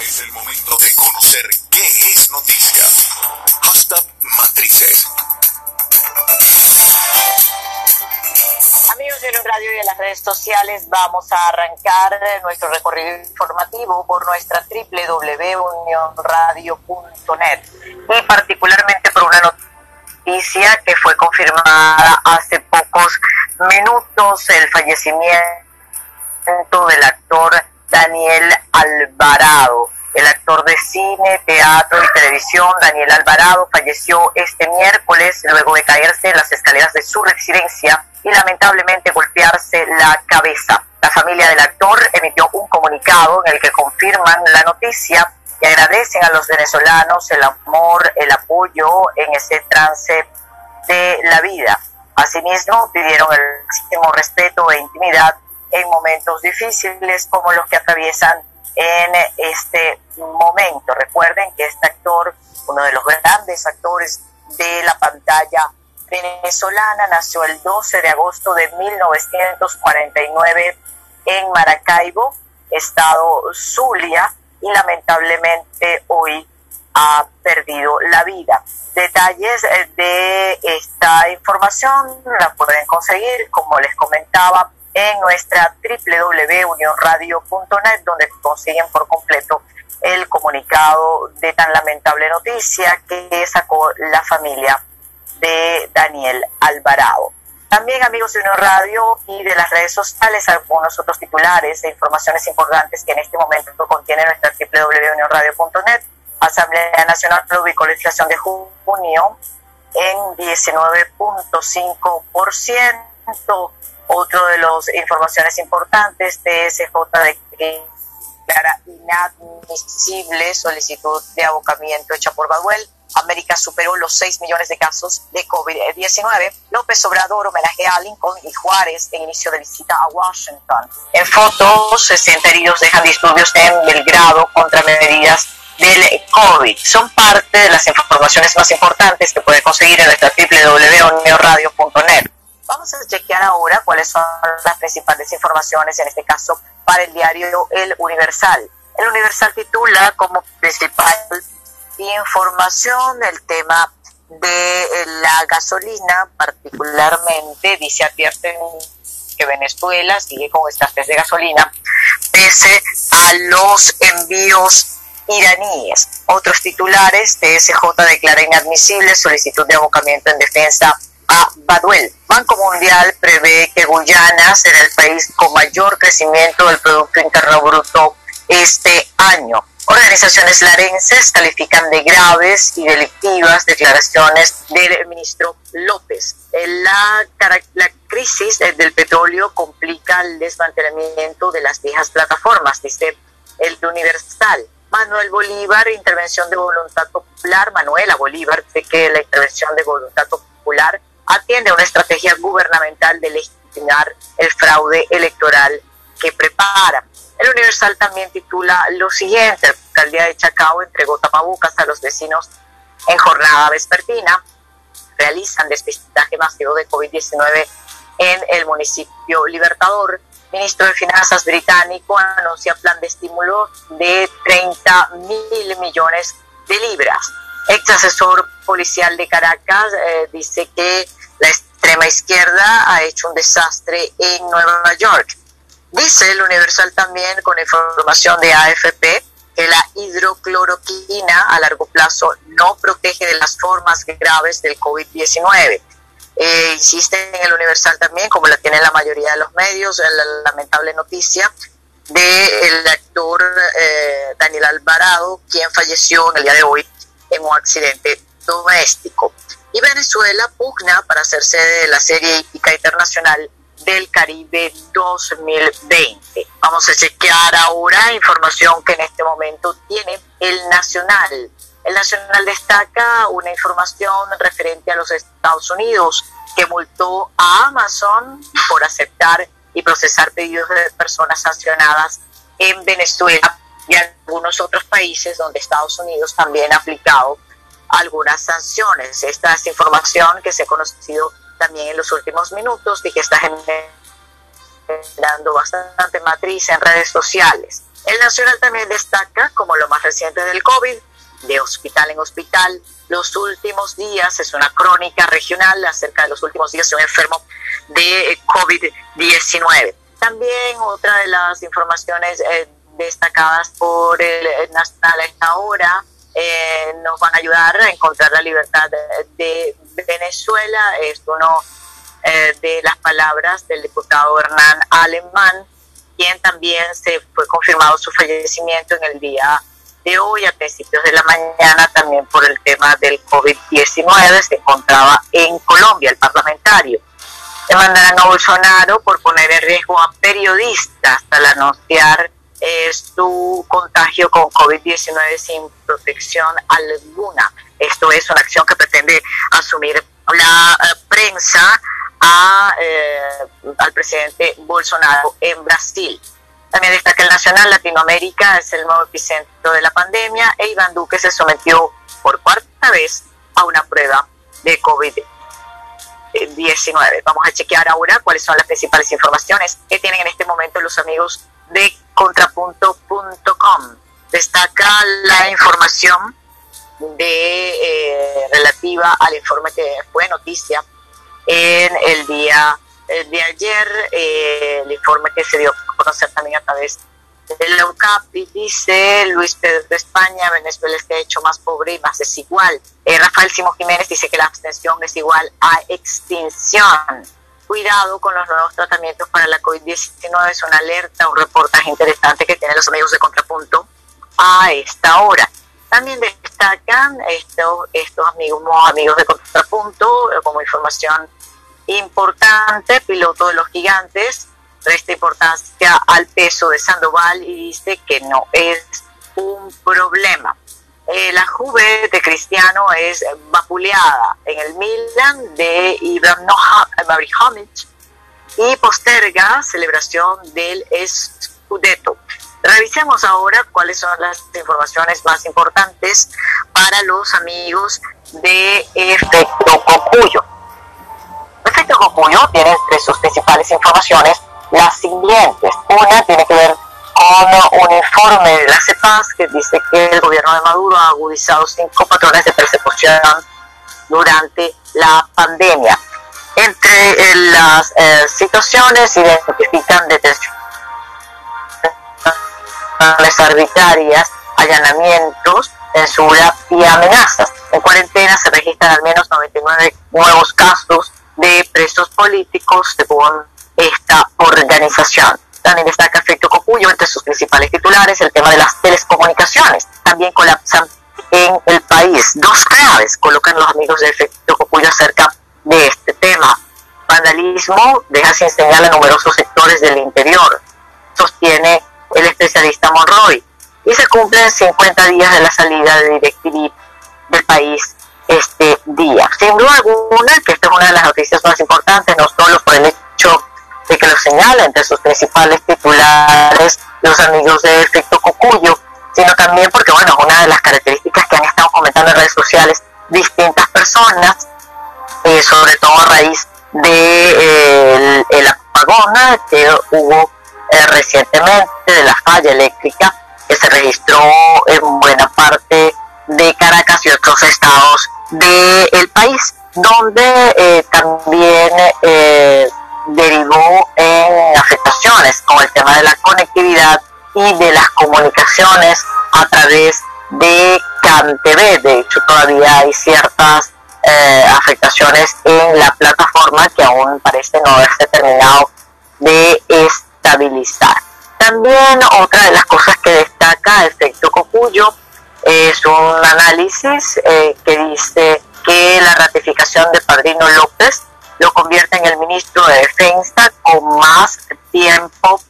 Es el momento de conocer qué es noticia. Hashtag Matrices. Amigos de Unión Radio y de las redes sociales, vamos a arrancar nuestro recorrido informativo por nuestra www.unionradio.net y particularmente por una noticia que fue confirmada hace pocos minutos, el fallecimiento del actor Daniel Alvarado. El actor de cine, teatro y televisión Daniel Alvarado falleció este miércoles luego de caerse en las escaleras de su residencia y lamentablemente golpearse la cabeza. La familia del actor emitió un comunicado en el que confirman la noticia y agradecen a los venezolanos el amor, el apoyo en ese trance de la vida. Asimismo, pidieron el máximo respeto e intimidad en momentos difíciles como los que atraviesan en este momento. Recuerden que este actor, uno de los grandes actores de la pantalla venezolana, nació el 12 de agosto de 1949 en Maracaibo, estado Zulia, y lamentablemente hoy ha perdido la vida. Detalles de esta información la pueden conseguir, como les comentaba, en nuestra www.unionradio.net, donde consiguen por completo el comunicado de tan lamentable noticia que sacó la familia de Daniel Alvarado. También, amigos de Unión Radio y de las redes sociales, algunos otros titulares de informaciones importantes que en este momento contiene nuestra www.unionradio.net. Asamblea Nacional ubicó la inflación de junio en 19.5%. Otro de las informaciones importantes, TSJ declara inadmisible solicitud de abocamiento hecha por Baduel. América superó los 6 millones de casos de COVID-19. López Obrador homenaje a Lincoln y Juárez en inicio de visita a Washington. En fotos, 60 heridos dejan disturbios en Belgrado contra medidas del COVID. Son parte de las informaciones más importantes que puede conseguir en nuestra www.neoradio.net. Vamos a chequear ahora cuáles son las principales informaciones, en este caso para el diario El Universal. El Universal titula como principal información el tema de la gasolina, particularmente, dice advierten que Venezuela sigue con escasez de gasolina, pese a los envíos iraníes. Otros titulares, TSJ declara inadmisible solicitud de abocamiento en defensa a Baduel. Banco Mundial prevé que Guyana será el país con mayor crecimiento del Producto Interno Bruto este año. Organizaciones larenses califican de graves y delictivas declaraciones del ministro López. La, la crisis del petróleo complica el desmantelamiento de las viejas plataformas, dice el Universal. Manuel Bolívar, intervención de voluntad popular. Manuela Bolívar dice que la intervención de voluntad popular atiende a una estrategia gubernamental de legitimar el fraude electoral que prepara. El Universal también titula lo siguiente, la alcaldía de Chacao entregó tapabocas a los vecinos en jornada vespertina, realizan despistaje masivo de COVID-19 en el municipio Libertador. Ministro de Finanzas británico anuncia plan de estímulo de 30 mil millones de libras. Ex asesor policial de Caracas eh, dice que la extrema izquierda ha hecho un desastre en Nueva York. Dice el Universal también con información de AFP que la hidrocloroquina a largo plazo no protege de las formas graves del COVID-19. Eh, insiste en el Universal también, como la tiene la mayoría de los medios, la lamentable noticia del actor eh, Daniel Alvarado, quien falleció en el día de hoy en un accidente doméstico. Y Venezuela pugna para ser sede de la Serie Hípica Internacional del Caribe 2020. Vamos a chequear ahora información que en este momento tiene el Nacional. El Nacional destaca una información referente a los Estados Unidos que multó a Amazon por aceptar y procesar pedidos de personas sancionadas en Venezuela y algunos otros países donde Estados Unidos también ha aplicado algunas sanciones. Esta es información que se ha conocido también en los últimos minutos y que está generando bastante matriz en redes sociales. El Nacional también destaca como lo más reciente del COVID, de hospital en hospital, los últimos días, es una crónica regional acerca de los últimos días de un enfermo de COVID-19. También otra de las informaciones eh, destacadas por el Nacional a esta hora eh, nos van a ayudar a encontrar la libertad de, Venezuela. Es uno eh, de las palabras del diputado Hernán Alemán, quien también se fue confirmado su fallecimiento en el día de hoy, a principios de la mañana, también por el tema del COVID-19, se encontraba en Colombia, el parlamentario. Demandarán a Bolsonaro por poner en riesgo a periodistas al anunciar eh, su contagio con COVID-19 sin protección alguna. Esto es una acción que pretende asumir la eh, prensa a, eh, al presidente Bolsonaro en Brasil. También destaca el Nacional Latinoamérica es el nuevo epicentro de la pandemia e Iván Duque se sometió por cuarta vez a una prueba de COVID-19. Vamos a chequear ahora cuáles son las principales informaciones que tienen en este momento los amigos de contrapunto.com. Destaca la información de eh, relativa al informe que fue noticia en el día de ayer, eh, el informe que se dio a conocer también a través de la UCAP, dice Luis Pedro de España, Venezuela está hecho más pobre y más desigual. Eh, Rafael Simón Jiménez dice que la abstención es igual a extinción. Cuidado con los nuevos tratamientos para la COVID-19, es una alerta, un reportaje interesante que tienen los amigos de Contrapunto a esta hora. También destacan estos, estos amigos, amigos de Contrapunto eh, como información importante, piloto de los gigantes, resta importancia al peso de Sandoval y dice que no es un problema. Eh, la Juve de Cristiano es vapuleada en el Milan de Ibrahim Ibrahimovic y posterga celebración del Scudetto. Revisemos ahora cuáles son las informaciones más importantes para los amigos de Efecto Cocuyo. Efecto Cocuyo tiene entre sus principales informaciones las siguientes. Una tiene que ver un informe de la CEPAS que dice que el gobierno de Maduro ha agudizado cinco patrones de persecución durante la pandemia. Entre las eh, situaciones identifican detenciones arbitrarias, allanamientos, censura y amenazas. En cuarentena se registran al menos 99 nuevos casos de presos políticos según esta organización. También destaca Efecto Cocuyo entre sus principales titulares el tema de las telecomunicaciones. También colapsan en el país. Dos claves colocan los amigos de Efecto Cocuyo acerca de este tema. Vandalismo deja sin señal a numerosos sectores del interior, sostiene el especialista Monroy. Y se cumplen 50 días de la salida de DirecTV del país este día. Sin duda alguna, que esta es una de las noticias más importantes, no solo por el de que lo señala entre sus principales titulares los amigos de Efecto Cocuyo, sino también porque, bueno, una de las características que han estado comentando en redes sociales distintas personas, eh, sobre todo a raíz de eh, el, apagón que hubo eh, recientemente, de la falla eléctrica que se registró en buena parte de Caracas y otros estados del país, donde también derivó en afectaciones como el tema de la conectividad y de las comunicaciones a través de CanTV. De hecho, todavía hay ciertas eh, afectaciones en la plataforma que aún parece no haberse terminado de estabilizar. También otra de las cosas que destaca Efecto Cocuyo es un análisis eh, que dice que la ratificación de Padrino López lo convierte en el ministro de Defensa con más tiempo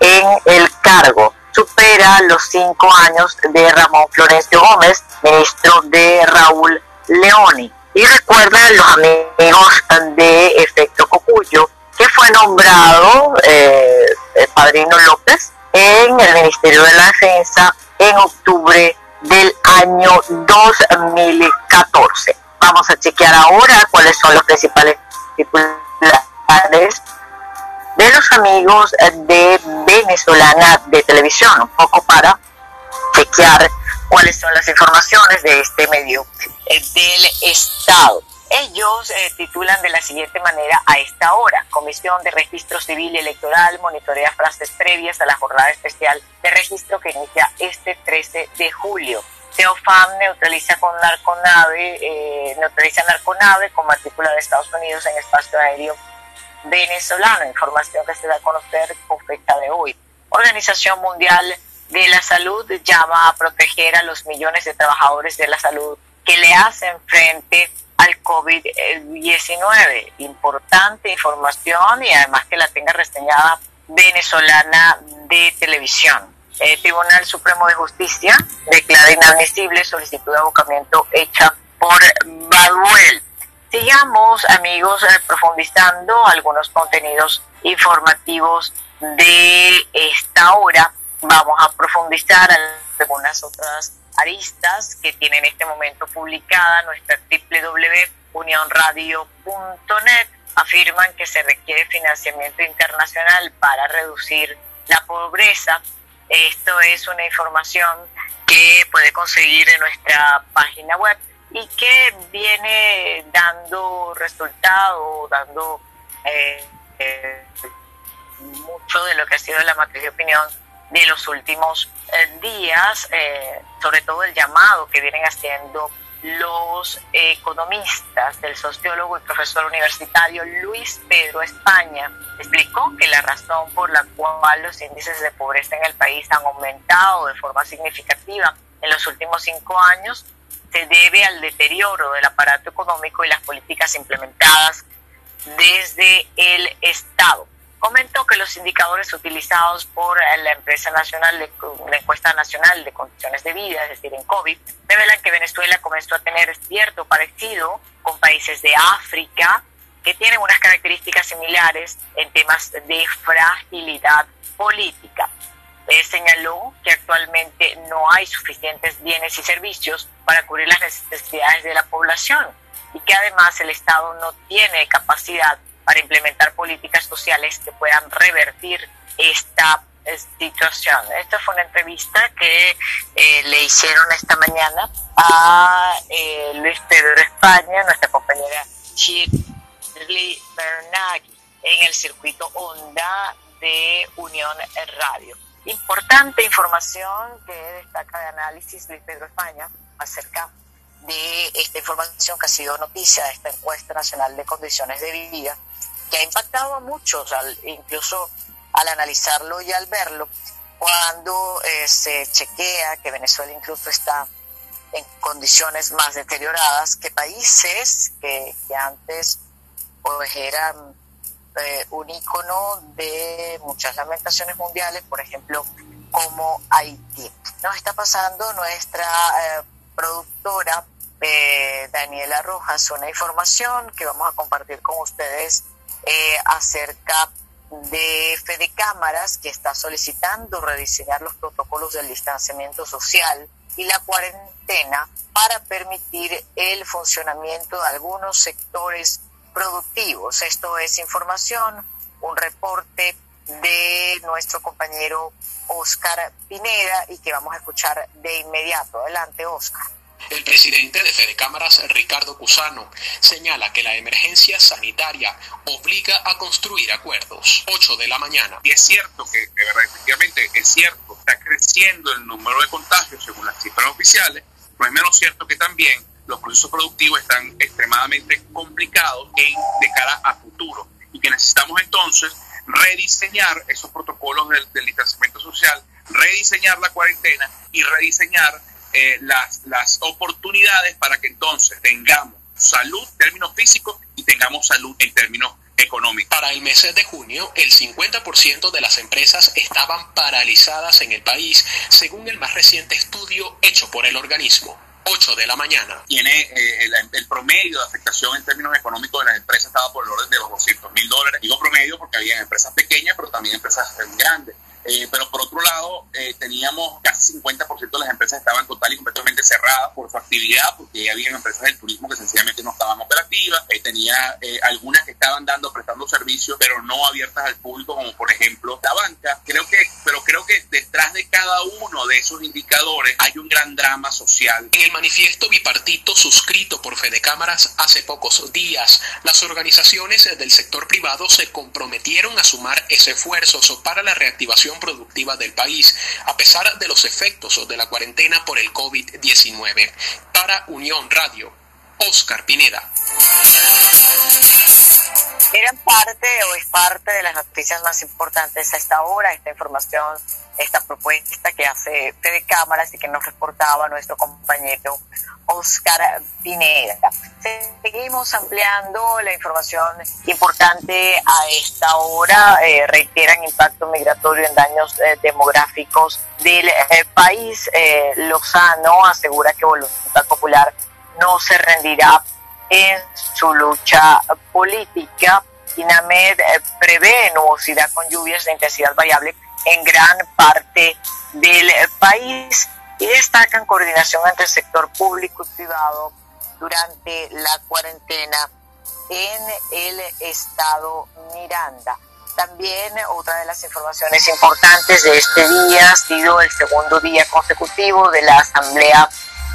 en el cargo. Supera los cinco años de Ramón Florencio Gómez, ministro de Raúl Leoni. Y recuerda los amigos de Efecto Cocuyo, que fue nombrado eh, el Padrino López en el Ministerio de la Defensa en octubre del año 2014. Vamos a chequear ahora cuáles son los principales titulares de los amigos de Venezolana de Televisión, un poco para chequear cuáles son las informaciones de este medio eh, del Estado. Ellos eh, titulan de la siguiente manera a esta hora. Comisión de Registro Civil y Electoral monitorea frases previas a la jornada especial de registro que inicia este 13 de julio. Teofam neutraliza con narconave, eh, neutraliza narconave con matrícula de Estados Unidos en espacio aéreo venezolano. Información que se da a conocer con fecha de hoy. Organización Mundial de la Salud llama a proteger a los millones de trabajadores de la salud que le hacen frente al COVID-19. Importante información y además que la tenga reseñada venezolana de televisión. El Tribunal Supremo de Justicia declara inadmisible solicitud de abocamiento hecha por Baduel. Sigamos, amigos, eh, profundizando algunos contenidos informativos de esta hora. Vamos a profundizar algunas otras aristas que tiene en este momento publicada nuestra www.unionradio.net afirman que se requiere financiamiento internacional para reducir la pobreza. Esto es una información que puede conseguir en nuestra página web y que viene dando resultado, dando eh, eh, mucho de lo que ha sido la matriz de opinión de los últimos eh, días, eh, sobre todo el llamado que vienen haciendo los economistas, el sociólogo y profesor universitario Luis Pedro España, explicó que la razón por la cual los índices de pobreza en el país han aumentado de forma significativa en los últimos cinco años se debe al deterioro del aparato económico y las políticas implementadas desde el Estado comentó que los indicadores utilizados por la empresa nacional de la encuesta nacional de condiciones de vida, es decir, en COVID, revelan que Venezuela comenzó a tener cierto parecido con países de África que tienen unas características similares en temas de fragilidad política. señaló que actualmente no hay suficientes bienes y servicios para cubrir las necesidades de la población y que además el Estado no tiene capacidad para implementar políticas sociales que puedan revertir esta eh, situación. Esta fue una entrevista que eh, le hicieron esta mañana a eh, Luis Pedro España, nuestra compañera Shirley Bernaghi, en el circuito Onda de Unión Radio. Importante información que destaca de análisis Luis Pedro España acerca de esta información que ha sido noticia, de esta encuesta nacional de condiciones de vida ha impactado a muchos, incluso al analizarlo y al verlo, cuando eh, se chequea que Venezuela incluso está en condiciones más deterioradas que países que, antes pues eran eh, un icono de muchas lamentaciones mundiales, por ejemplo, como Haití. Nos está pasando nuestra eh, productora Daniela Rojas una información que vamos a compartir con ustedes eh, acerca de Fede Cámaras, que está solicitando rediseñar los protocolos del distanciamiento social y la cuarentena para permitir el funcionamiento de algunos sectores productivos. Esto es información, un reporte de nuestro compañero Oscar Pineda y que vamos a escuchar de inmediato. Adelante, Oscar. El presidente de Fede Cámaras, Ricardo Cusano, señala que la emergencia sanitaria obliga a construir acuerdos. 8 de la mañana. Y es cierto que, de efectivamente, es cierto, está creciendo el número de contagios según las cifras oficiales, pero es menos cierto que también los procesos productivos están extremadamente complicados en, de cara a futuro y que necesitamos entonces rediseñar esos protocolos del, del distanciamiento social, rediseñar la cuarentena y rediseñar eh, las, las oportunidades para que entonces tengamos salud en términos físicos y tengamos salud en términos económicos. Para el mes de junio, el 50% de las empresas estaban paralizadas en el país, según el más reciente estudio hecho por el organismo. 8 de la mañana. Tiene eh, el, promedio de afectación en términos económicos de las empresas estaba por el orden de los 200 mil dólares. Digo promedio porque había empresas pequeñas, pero también empresas grandes. Eh, pero por otro lado, eh, teníamos casi 50% de las empresas estaban total y completamente cerradas por su actividad, porque había empresas del turismo que sencillamente no estaban operativas, eh, tenía eh, algunas que estaban dando, prestando servicios, pero no abiertas al público, como por ejemplo la banca. Creo que, pero creo que detrás de cada uno de esos indicadores hay un gran drama social. En el manifiesto bipartito suscrito por Fede Cámaras hace pocos días, las organizaciones del sector privado se comprometieron a sumar esfuerzos para la reactivación productiva del país, a pesar de los efectos de la cuarentena por el COVID-19. Para Unión Radio, Oscar Pineda. Eran parte o es parte de las noticias más importantes a esta hora, esta información, esta propuesta que hace Fede Cámaras y que nos reportaba nuestro compañero Oscar Pineda. Seguimos ampliando la información importante a esta hora. Eh, reiteran impacto migratorio en daños eh, demográficos del eh, país. Lozano asegura que Voluntad Popular no se rendirá en su lucha política. INAMED eh, prevé nubosidad con lluvias de intensidad variable en gran parte del país y destacan coordinación entre el sector público y privado durante la cuarentena en el estado Miranda. También otra de las informaciones importantes de este día ha sido el segundo día consecutivo de la Asamblea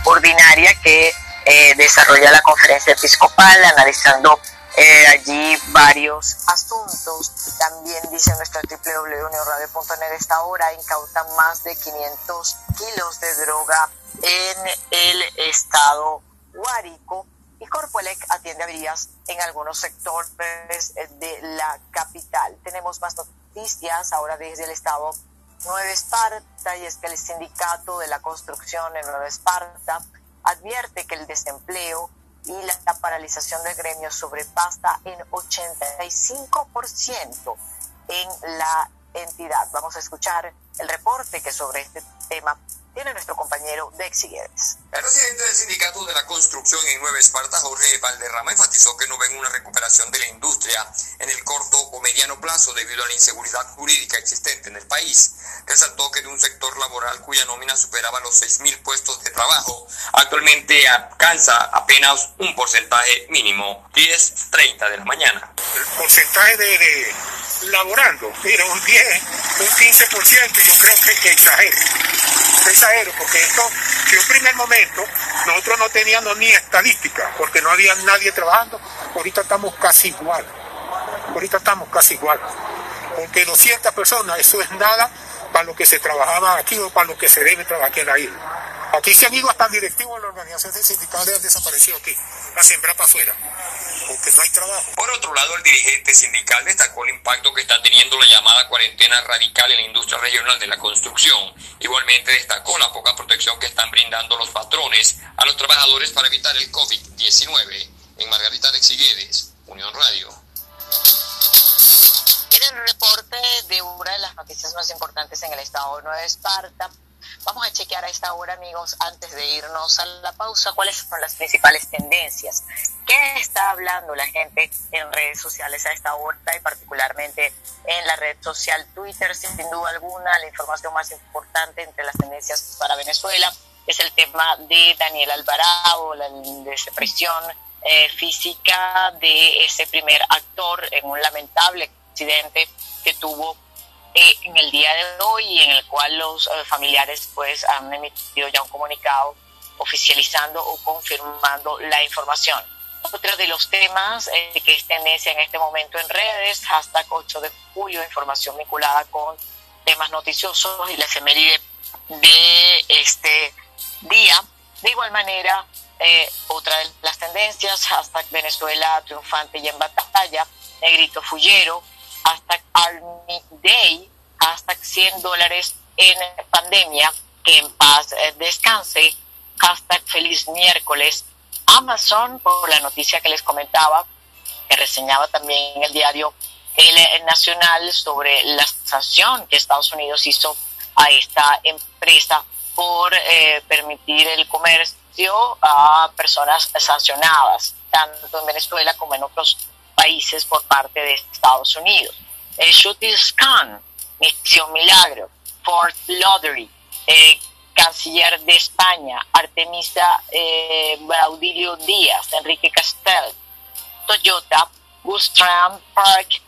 Ordinaria que eh, desarrolla la conferencia episcopal analizando eh, allí varios asuntos. También dice nuestra www.neoradio.net esta hora incautan más de 500 kilos de droga en el estado Guárico y Corpoelec atiende averías en algunos sectores de la capital. Tenemos más noticias ahora desde el estado Nueva Esparta y es que el sindicato de la construcción en Nueva Esparta advierte que el desempleo y la paralización del gremio sobrepasa en 85% en la entidad. Vamos a escuchar el reporte que sobre este tema tiene nuestro compañero Dex Guedes. El presidente del Sindicato de la Construcción en Nueva Esparta, Jorge Valderrama, enfatizó que no ven una recuperación de la industria en el corto o mediano plazo debido a la inseguridad jurídica existente en el país. Resaltó que de un sector laboral cuya nómina superaba los 6.000 puestos de trabajo, actualmente alcanza apenas un porcentaje mínimo, 10-30 de la mañana. El porcentaje de, laborando, mira, un 10, un 15%, yo creo que, que exagero exagero, porque esto, si un primer momento nosotros no teníamos ni estadística, porque no había nadie trabajando, ahorita estamos casi igual. Ahorita estamos casi igual. Porque 200 personas, eso es nada para lo que se trabajaba aquí o para lo que se debe trabajar aquí en la isla. Aquí se han ido hasta directivos de la organización sindical han desaparecido aquí, a sembrar para afuera porque no hay trabajo. Por otro lado, el dirigente sindical destacó el impacto que está teniendo la llamada cuarentena radical en la industria regional de la construcción. Igualmente destacó la poca protección que están brindando los patrones a los trabajadores para evitar el COVID-19. En Margarita de Exiguedes, Unión Radio. En el reporte de una de las noticias más importantes en el estado de Nueva Esparta, Vamos a chequear a esta hora, amigos, antes de irnos a la pausa, cuáles son las principales tendencias. ¿Qué está hablando la gente en redes sociales a esta hora y particularmente en la red social Twitter? Sin duda alguna, la información más importante entre las tendencias para Venezuela es el tema de Daniel Alvarado, la desaparición eh, física de ese primer actor en un lamentable accidente que tuvo eh, en el día de hoy y en el cual los eh, familiares pues han emitido ya un comunicado oficializando o confirmando la información. Otro de los temas eh, que es tendencia en este momento en redes, hashtag 8 de julio, información vinculada con temas noticiosos y la efeméride de este día. De igual manera, otra de las tendencias, hashtag Venezuela triunfante y en batalla, Negrito Fullero, hashtag Army Day, hasta 100 dólares en pandemia, que en paz eh, descanse, hashtag Feliz Miércoles, Amazon, por la noticia que les comentaba, que reseñaba también en el diario El Nacional sobre la sanción que Estados Unidos hizo a esta empresa por eh, permitir el comercio a personas sancionadas, tanto en Venezuela como en otros países por parte de Estados Unidos. Shooting Scan, Misión Milagro, Fort Lauderdale, eh, canciller de España, Artemisa eh, Baudilio Díaz, Enrique Castel, Toyota, Gustram Park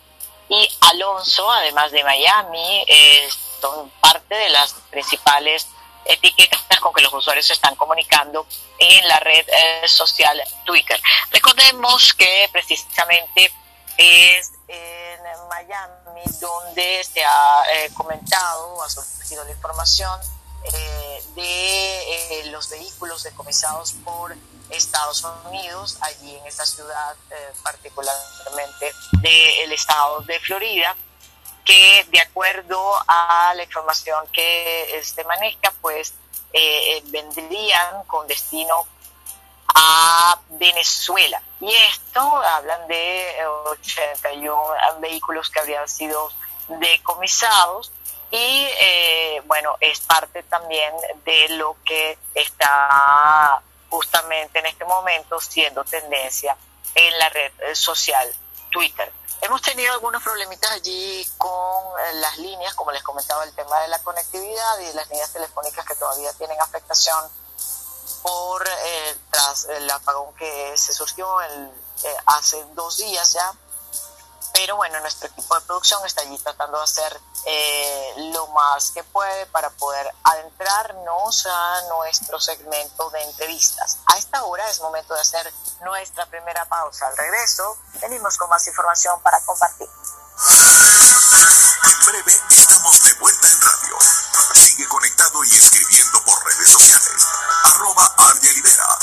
y Alonso, además de Miami, eh, son parte de las principales etiquetas con que los usuarios se están comunicando en la red eh, social Twitter. Recordemos que precisamente es en Miami donde se ha eh, comentado, ha surgido la información eh, de los vehículos decomisados por Estados Unidos, allí en esta ciudad particularmente del estado de Florida que de acuerdo a la información que se maneja, pues eh, eh, vendrían con destino a Venezuela. Y esto hablan de 81 vehículos que habrían sido decomisados y eh, bueno, es parte también de lo que está justamente en este momento siendo tendencia en la red social Twitter. Hemos tenido algunos problemitas allí con eh, las líneas, como les comentaba, el tema de la conectividad y las líneas telefónicas que todavía tienen afectación por eh, tras el apagón que se surgió el, eh, hace dos días ya pero bueno, nuestro equipo de producción está allí tratando de hacer eh, lo más que puede para poder adentrarnos a nuestro segmento de entrevistas. A esta hora es momento de hacer nuestra primera pausa. Al regreso, venimos con más información para compartir. En breve estamos de vuelta en radio. Sigue conectado y escribiendo por redes sociales. Arroba Libera